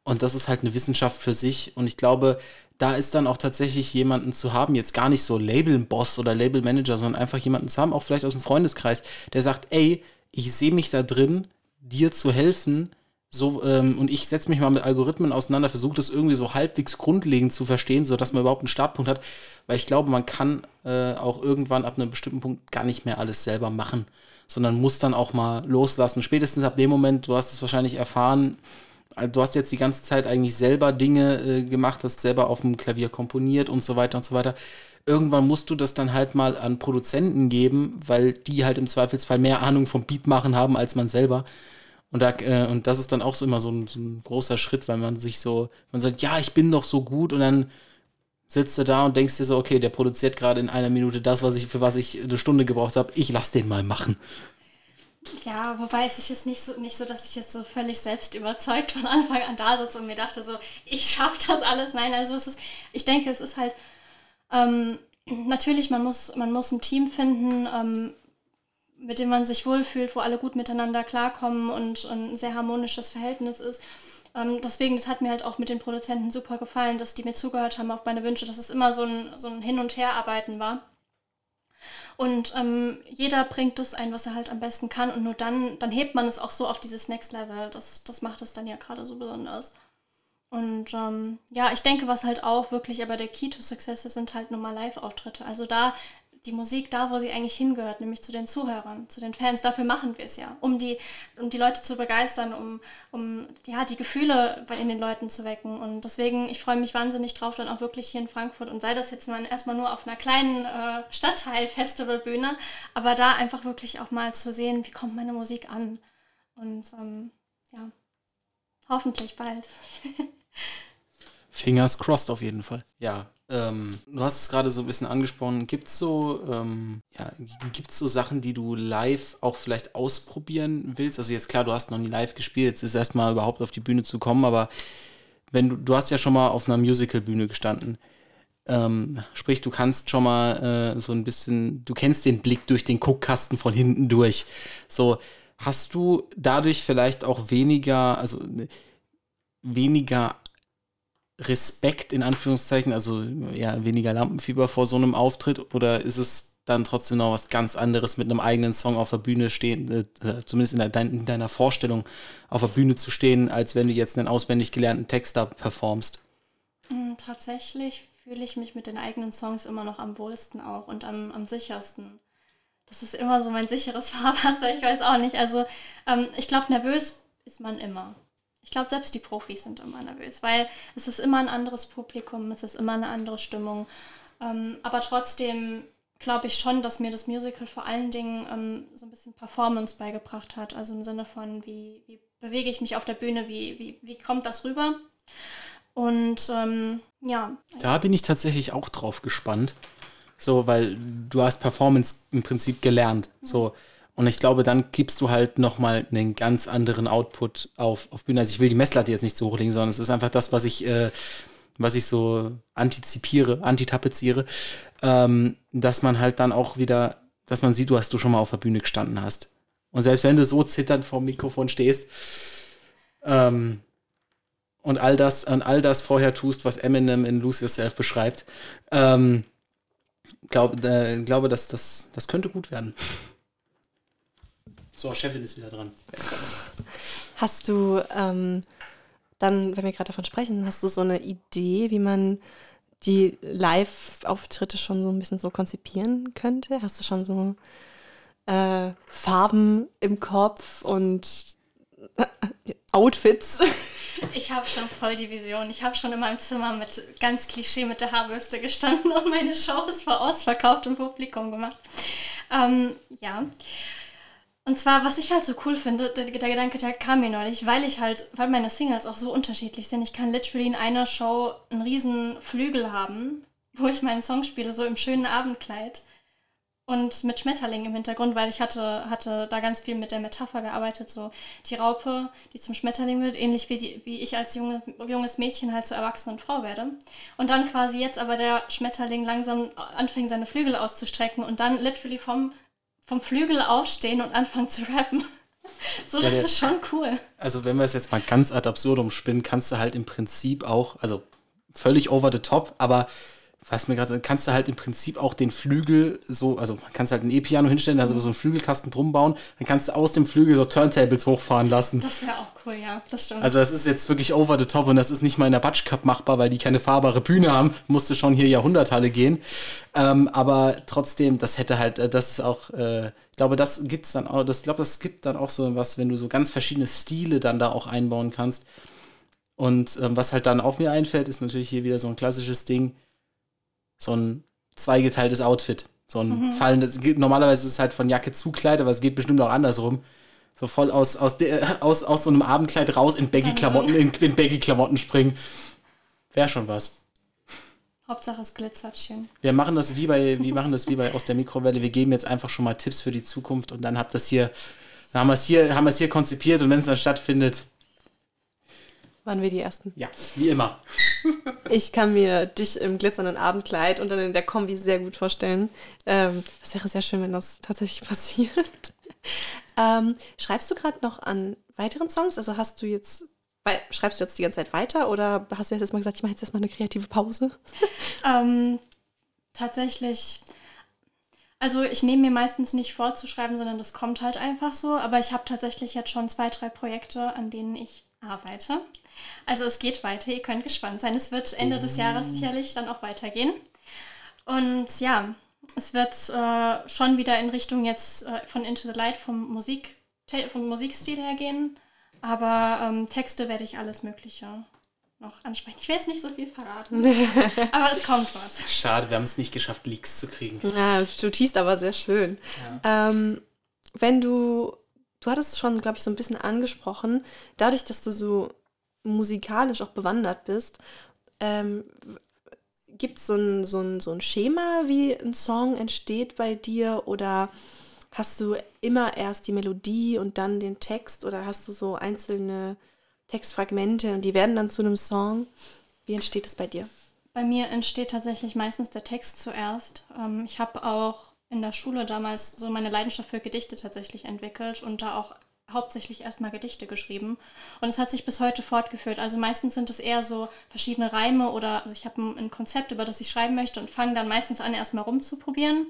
Und das ist halt eine Wissenschaft für sich. Und ich glaube, da ist dann auch tatsächlich jemanden zu haben, jetzt gar nicht so Label-Boss oder Label-Manager, sondern einfach jemanden zu haben, auch vielleicht aus dem Freundeskreis, der sagt, ey, ich sehe mich da drin, dir zu helfen, so, ähm, und ich setze mich mal mit Algorithmen auseinander, versuche das irgendwie so halbwegs grundlegend zu verstehen, sodass man überhaupt einen Startpunkt hat, weil ich glaube, man kann äh, auch irgendwann ab einem bestimmten Punkt gar nicht mehr alles selber machen, sondern muss dann auch mal loslassen. Spätestens ab dem Moment, du hast es wahrscheinlich erfahren, also du hast jetzt die ganze Zeit eigentlich selber Dinge äh, gemacht, hast selber auf dem Klavier komponiert und so weiter und so weiter. Irgendwann musst du das dann halt mal an Produzenten geben, weil die halt im Zweifelsfall mehr Ahnung vom Beat machen haben als man selber. Und, da, äh, und das ist dann auch so immer so ein, so ein, großer Schritt, weil man sich so, man sagt, ja, ich bin doch so gut und dann sitzt du da und denkst dir so, okay, der produziert gerade in einer Minute das, was ich, für was ich eine Stunde gebraucht habe, ich lass den mal machen. Ja, wobei es ist jetzt nicht so, nicht so, dass ich jetzt so völlig selbst überzeugt von Anfang an da sitze und mir dachte so, ich schaffe das alles. Nein, also es ist, ich denke, es ist halt, ähm, natürlich, man muss, man muss ein Team finden, ähm, mit dem man sich wohlfühlt, wo alle gut miteinander klarkommen und, und ein sehr harmonisches Verhältnis ist. Ähm, deswegen, das hat mir halt auch mit den Produzenten super gefallen, dass die mir zugehört haben auf meine Wünsche, dass es immer so ein, so ein Hin- und Herarbeiten war. Und ähm, jeder bringt das ein, was er halt am besten kann. Und nur dann, dann hebt man es auch so auf dieses Next Level. Das, das macht es dann ja gerade so besonders. Und ähm, ja, ich denke, was halt auch wirklich aber der Key to Success ist, sind halt nur mal Live-Auftritte. Also da die Musik da, wo sie eigentlich hingehört, nämlich zu den Zuhörern, zu den Fans. Dafür machen wir es ja, um die, um die Leute zu begeistern, um, um ja, die Gefühle in den Leuten zu wecken. Und deswegen, ich freue mich wahnsinnig drauf, dann auch wirklich hier in Frankfurt und sei das jetzt mal erstmal nur auf einer kleinen äh, Stadtteil-Festivalbühne, aber da einfach wirklich auch mal zu sehen, wie kommt meine Musik an. Und ähm, ja, hoffentlich bald. Fingers crossed auf jeden Fall. Ja, ähm, du hast es gerade so ein bisschen angesprochen. Gibt es so, ähm, ja, so Sachen, die du live auch vielleicht ausprobieren willst? Also jetzt klar, du hast noch nie live gespielt, jetzt ist erstmal überhaupt auf die Bühne zu kommen, aber wenn du, du hast ja schon mal auf einer Musical-Bühne gestanden. Ähm, sprich, du kannst schon mal äh, so ein bisschen, du kennst den Blick durch den Guckkasten von hinten durch. So, hast du dadurch vielleicht auch weniger, also weniger Respekt in Anführungszeichen, also ja, weniger Lampenfieber vor so einem Auftritt oder ist es dann trotzdem noch was ganz anderes mit einem eigenen Song auf der Bühne stehen, äh, zumindest in, dein, in, deiner Vorstellung auf der Bühne zu stehen, als wenn du jetzt einen auswendig gelernten Text da performst? Hm, tatsächlich fühle ich mich mit den eigenen Songs immer noch am wohlsten auch und am, am sichersten. Das ist immer so mein sicheres Fahrwasser, ich weiß auch nicht. Also ähm, ich glaube, nervös ist man immer. Ich glaube, selbst die Profis sind immer nervös, weil es ist immer ein anderes Publikum, es ist immer eine andere Stimmung. Ähm, aber trotzdem glaube ich schon, dass mir das Musical vor allen Dingen ähm, so ein bisschen Performance beigebracht hat. Also im Sinne von, wie, wie bewege ich mich auf der Bühne, wie, wie, wie kommt das rüber? Und ähm, ja. Da bin ich tatsächlich auch drauf gespannt. So, weil du hast Performance im Prinzip gelernt. Mhm. So und ich glaube, dann gibst du halt nochmal einen ganz anderen Output auf, auf Bühne. Also ich will die Messlatte jetzt nicht so hochlegen, sondern es ist einfach das, was ich, äh, was ich so antizipiere, antitapeziere, ähm, dass man halt dann auch wieder, dass man sieht, du hast du schon mal auf der Bühne gestanden hast. Und selbst wenn du so zitternd vor dem Mikrofon stehst, ähm, und all das, und all das vorher tust, was Eminem in Lose Yourself beschreibt, ähm, glaub, äh, glaube, dass das, das könnte gut werden. So, Chefin ist wieder dran. Hast du ähm, dann, wenn wir gerade davon sprechen, hast du so eine Idee, wie man die Live-Auftritte schon so ein bisschen so konzipieren könnte? Hast du schon so äh, Farben im Kopf und äh, Outfits? Ich habe schon voll die Vision. Ich habe schon in meinem Zimmer mit ganz Klischee mit der Haarbürste gestanden und meine Shows war ausverkauft im Publikum gemacht. Ähm, ja. Und zwar, was ich halt so cool finde, der, der, Gedanke, der kam mir neulich, weil ich halt, weil meine Singles auch so unterschiedlich sind. Ich kann literally in einer Show einen riesen Flügel haben, wo ich meinen Song spiele, so im schönen Abendkleid und mit Schmetterlingen im Hintergrund, weil ich hatte, hatte da ganz viel mit der Metapher gearbeitet, so die Raupe, die zum Schmetterling wird, ähnlich wie, die, wie ich als junge, junges Mädchen halt zur erwachsenen Frau werde. Und dann quasi jetzt aber der Schmetterling langsam anfängt, seine Flügel auszustrecken und dann literally vom, vom Flügel aufstehen und anfangen zu rappen. so, das ja, ist schon cool. Also wenn wir es jetzt mal ganz ad absurdum spinnen, kannst du halt im Prinzip auch, also völlig over the top, aber was mir gerade, kannst du halt im Prinzip auch den Flügel so, also kannst halt ein E-Piano hinstellen, also so einen Flügelkasten drum bauen, dann kannst du aus dem Flügel so Turntables hochfahren lassen. Das wäre auch cool, ja, das stimmt. Also das ist jetzt wirklich over the top und das ist nicht mal in der Batsch Cup machbar, weil die keine fahrbare Bühne haben, musste schon hier Jahrhunderthalle gehen. Ähm, aber trotzdem, das hätte halt, äh, das ist auch, äh, ich glaube, das gibt's dann auch, das, ich glaube, das gibt dann auch so was, wenn du so ganz verschiedene Stile dann da auch einbauen kannst. Und ähm, was halt dann auch mir einfällt, ist natürlich hier wieder so ein klassisches Ding so ein zweigeteiltes Outfit. So ein mhm. fallendes, normalerweise ist es halt von Jacke zu Kleid, aber es geht bestimmt auch andersrum. So voll aus, aus, de, aus, aus so einem Abendkleid raus in Baggy-Klamotten, in, in Baggy-Klamotten springen. Wäre schon was. Hauptsache es glitzert schön. Wir machen das wie bei, wir machen das wie bei aus der Mikrowelle. Wir geben jetzt einfach schon mal Tipps für die Zukunft und dann habt das hier, dann haben wir es hier, haben wir es hier konzipiert und wenn es dann stattfindet, waren wir die Ersten. Ja, wie immer. ich kann mir dich im glitzernden Abendkleid und dann in der Kombi sehr gut vorstellen. Ähm, das wäre sehr schön, wenn das tatsächlich passiert. ähm, schreibst du gerade noch an weiteren Songs? Also hast du jetzt, schreibst du jetzt die ganze Zeit weiter oder hast du jetzt mal gesagt, ich mache jetzt erstmal eine kreative Pause? ähm, tatsächlich. Also ich nehme mir meistens nicht vorzuschreiben, sondern das kommt halt einfach so. Aber ich habe tatsächlich jetzt schon zwei, drei Projekte, an denen ich arbeite. Also es geht weiter, ihr könnt gespannt sein. Es wird Ende des Jahres sicherlich dann auch weitergehen. Und ja, es wird äh, schon wieder in Richtung jetzt äh, von Into the Light vom, Musik, vom Musikstil her gehen. Aber ähm, Texte werde ich alles Mögliche noch ansprechen. Ich will jetzt nicht so viel verraten, aber es kommt was. Schade, wir haben es nicht geschafft, Leaks zu kriegen. Ja, du tiest aber sehr schön. Ja. Ähm, wenn du, du hattest es schon, glaube ich, so ein bisschen angesprochen, dadurch, dass du so musikalisch auch bewandert bist, ähm, gibt es so ein, so, ein, so ein Schema, wie ein Song entsteht bei dir? Oder hast du immer erst die Melodie und dann den Text? Oder hast du so einzelne Textfragmente und die werden dann zu einem Song? Wie entsteht es bei dir? Bei mir entsteht tatsächlich meistens der Text zuerst. Ähm, ich habe auch in der Schule damals so meine Leidenschaft für Gedichte tatsächlich entwickelt und da auch hauptsächlich erstmal Gedichte geschrieben. Und es hat sich bis heute fortgeführt. Also meistens sind es eher so verschiedene Reime oder also ich habe ein, ein, Konzept, über das ich schreiben möchte und fange dann meistens an, erstmal rumzuprobieren.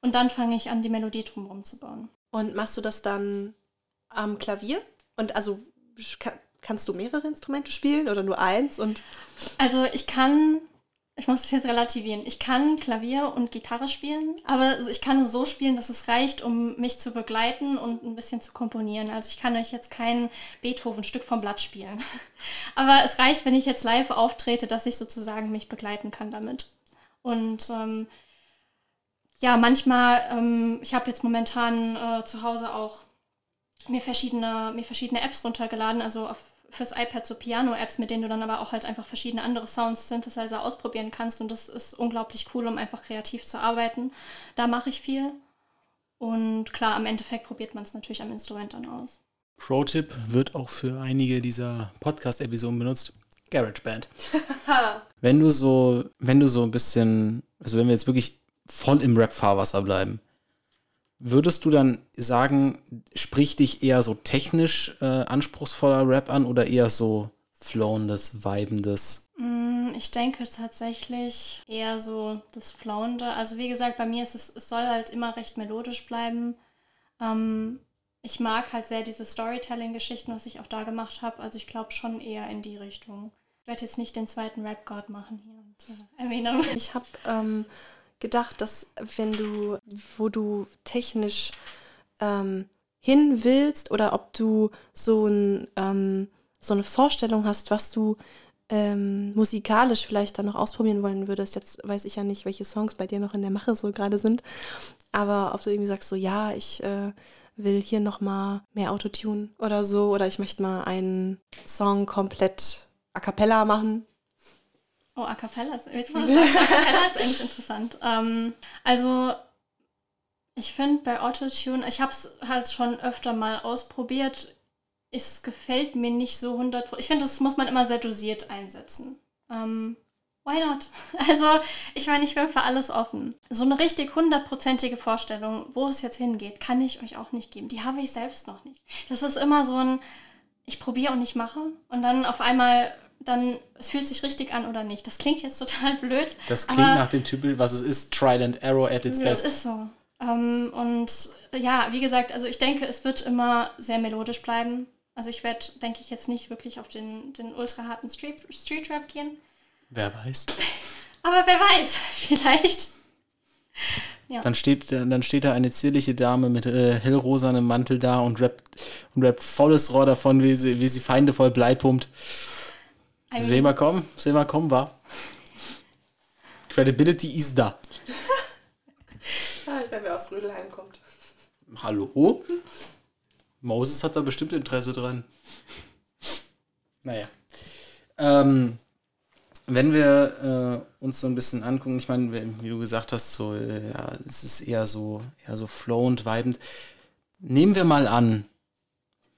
Und dann fange ich an, die Melodie drumherum zu bauen. Und machst du das dann am Klavier? Und also kannst du mehrere Instrumente spielen oder nur eins? Und also ich kann ich muss es jetzt relativieren. Ich kann Klavier und Gitarre spielen, aber ich kann es so spielen, dass es reicht, um mich zu begleiten und ein bisschen zu komponieren. Also ich kann euch jetzt kein Beethoven-Stück vom Blatt spielen. Aber es reicht, wenn ich jetzt live auftrete, dass ich sozusagen mich begleiten kann damit. Und ähm, ja, manchmal, ähm, ich habe jetzt momentan äh, zu Hause auch mir verschiedene, mir verschiedene Apps runtergeladen, also auf fürs iPad so Piano-Apps, mit denen du dann aber auch halt einfach verschiedene andere Sounds, Synthesizer ausprobieren kannst. Und das ist unglaublich cool, um einfach kreativ zu arbeiten. Da mache ich viel. Und klar, am Endeffekt probiert man es natürlich am Instrument dann aus. Pro-Tipp wird auch für einige dieser Podcast-Episoden benutzt. GarageBand. wenn du so, wenn du so ein bisschen, also wenn wir jetzt wirklich voll im Rap-Fahrwasser bleiben, Würdest du dann sagen, spricht dich eher so technisch äh, anspruchsvoller Rap an oder eher so flowendes, vibendes? Mm, ich denke tatsächlich eher so das Flowende. Also wie gesagt, bei mir ist es, es soll halt immer recht melodisch bleiben. Ähm, ich mag halt sehr diese Storytelling-Geschichten, was ich auch da gemacht habe. Also ich glaube schon eher in die Richtung. Ich werde jetzt nicht den zweiten Rap-God machen hier und äh, erwähnen. Ich habe ähm, gedacht, dass wenn du, wo du technisch ähm, hin willst oder ob du so, ein, ähm, so eine Vorstellung hast, was du ähm, musikalisch vielleicht dann noch ausprobieren wollen würdest. Jetzt weiß ich ja nicht, welche Songs bei dir noch in der Mache so gerade sind, aber ob du irgendwie sagst, so ja, ich äh, will hier noch mal mehr Autotune oder so oder ich möchte mal einen Song komplett a cappella machen. Oh, A Cappella ist, jetzt, wo du sagst, A Cappella ist eigentlich interessant. Ähm, also, ich finde bei Autotune, ich habe es halt schon öfter mal ausprobiert. Es gefällt mir nicht so 100 Ich finde, das muss man immer sehr dosiert einsetzen. Ähm, why not? Also, ich meine, ich bin für alles offen. So eine richtig hundertprozentige Vorstellung, wo es jetzt hingeht, kann ich euch auch nicht geben. Die habe ich selbst noch nicht. Das ist immer so ein, ich probiere und ich mache. Und dann auf einmal dann es fühlt sich richtig an oder nicht. Das klingt jetzt total blöd. Das klingt nach dem Typ, was es ist, Trial and Error at its best. Das ist so. Ähm, und ja, wie gesagt, also ich denke, es wird immer sehr melodisch bleiben. Also ich werde, denke ich, jetzt nicht wirklich auf den, den ultra harten Street, Street Rap gehen. Wer weiß. Aber wer weiß, vielleicht. Ja. Dann, steht, dann steht da eine zierliche Dame mit äh, hellrosanem Mantel da und rappt, und rappt volles Rohr davon, wie sie, wie sie Feinde voll Blei pumpt. I mean, seh mal kommen, seh mal kommen, war. Credibility ist da. ja, wenn wer aus Rödelheim kommt. Hallo? Moses hat da bestimmt Interesse dran. Naja. Ähm, wenn wir äh, uns so ein bisschen angucken, ich meine, wie du gesagt hast, so, äh, ja, es ist eher so, eher so flowend, vibend. Nehmen wir mal an,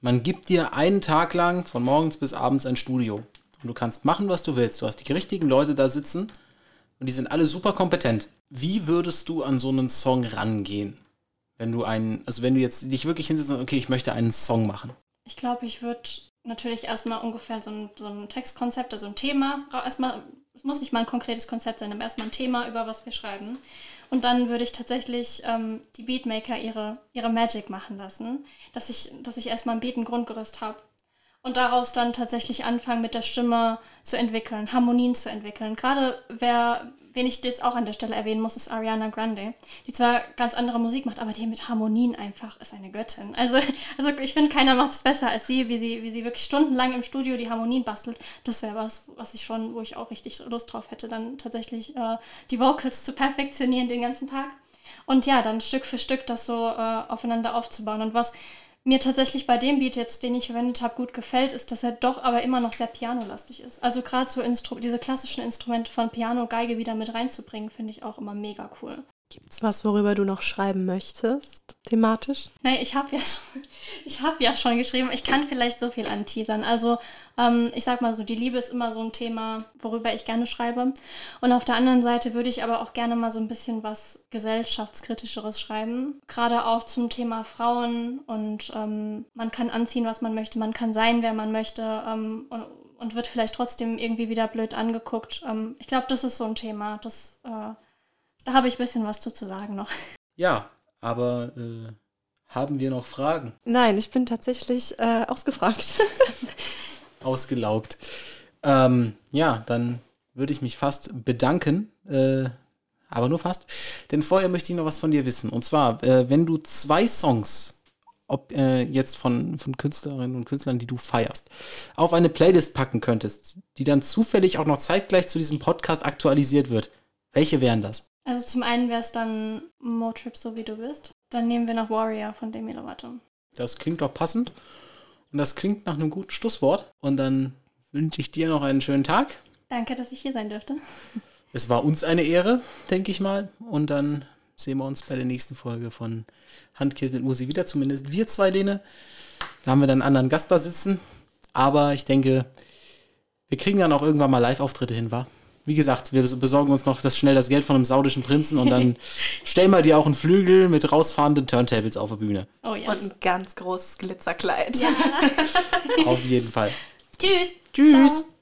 man gibt dir einen Tag lang von morgens bis abends ein Studio. Und du kannst machen, was du willst. Du hast die richtigen Leute da sitzen und die sind alle super kompetent. Wie würdest du an so einen Song rangehen? Wenn du einen, also wenn du jetzt dich wirklich hinsetzt und okay, ich möchte einen Song machen. Ich glaube, ich würde natürlich erstmal ungefähr so ein, so ein Textkonzept, also ein Thema, erstmal, es muss nicht mal ein konkretes Konzept sein, aber erstmal ein Thema, über was wir schreiben. Und dann würde ich tatsächlich ähm, die Beatmaker ihre, ihre Magic machen lassen, dass ich, dass ich erstmal ein Beat, ein Grundgerüst habe und daraus dann tatsächlich anfangen, mit der Stimme zu entwickeln, Harmonien zu entwickeln. Gerade wer, wen ich jetzt auch an der Stelle erwähnen muss, ist Ariana Grande, die zwar ganz andere Musik macht, aber die mit Harmonien einfach ist eine Göttin. Also, also ich finde, keiner macht es besser als sie, wie sie, wie sie wirklich stundenlang im Studio die Harmonien bastelt. Das wäre was, was ich schon, wo ich auch richtig Lust drauf hätte, dann tatsächlich äh, die Vocals zu perfektionieren den ganzen Tag. Und ja, dann Stück für Stück das so äh, aufeinander aufzubauen. Und was mir tatsächlich bei dem Beat jetzt, den ich verwendet habe, gut gefällt, ist, dass er doch aber immer noch sehr pianolastig ist. Also gerade so Instru diese klassischen Instrumente von Piano, Geige wieder mit reinzubringen, finde ich auch immer mega cool. Gibt's was, worüber du noch schreiben möchtest, thematisch? Nein, ich habe ja, schon, hab ja schon geschrieben. Ich kann vielleicht so viel anteasern. Also, ähm, ich sag mal so, die Liebe ist immer so ein Thema, worüber ich gerne schreibe. Und auf der anderen Seite würde ich aber auch gerne mal so ein bisschen was gesellschaftskritischeres schreiben. Gerade auch zum Thema Frauen und ähm, man kann anziehen, was man möchte, man kann sein, wer man möchte ähm, und, und wird vielleicht trotzdem irgendwie wieder blöd angeguckt. Ähm, ich glaube, das ist so ein Thema, das. Äh, da habe ich ein bisschen was zu, zu sagen noch. Ja, aber äh, haben wir noch Fragen? Nein, ich bin tatsächlich äh, ausgefragt. Ausgelaugt. Ähm, ja, dann würde ich mich fast bedanken, äh, aber nur fast. Denn vorher möchte ich noch was von dir wissen. Und zwar, äh, wenn du zwei Songs, ob äh, jetzt von, von Künstlerinnen und Künstlern, die du feierst, auf eine Playlist packen könntest, die dann zufällig auch noch zeitgleich zu diesem Podcast aktualisiert wird, welche wären das? Also zum einen wäre es dann Motrip, so wie du bist. Dann nehmen wir noch Warrior von Demi Lovato. Das klingt doch passend. Und das klingt nach einem guten Schlusswort. Und dann wünsche ich dir noch einen schönen Tag. Danke, dass ich hier sein durfte. Es war uns eine Ehre, denke ich mal. Und dann sehen wir uns bei der nächsten Folge von Handkiss mit Musi wieder. Zumindest wir zwei, Lene. Da haben wir dann einen anderen Gast da sitzen. Aber ich denke, wir kriegen dann auch irgendwann mal Live-Auftritte hin, wa? Wie gesagt, wir besorgen uns noch das schnell das Geld von einem saudischen Prinzen und dann stellen wir dir auch einen Flügel mit rausfahrenden Turntables auf der Bühne. Oh yes. Und ein ganz großes Glitzerkleid. Ja. auf jeden Fall. Tschüss. Tschüss. Ciao.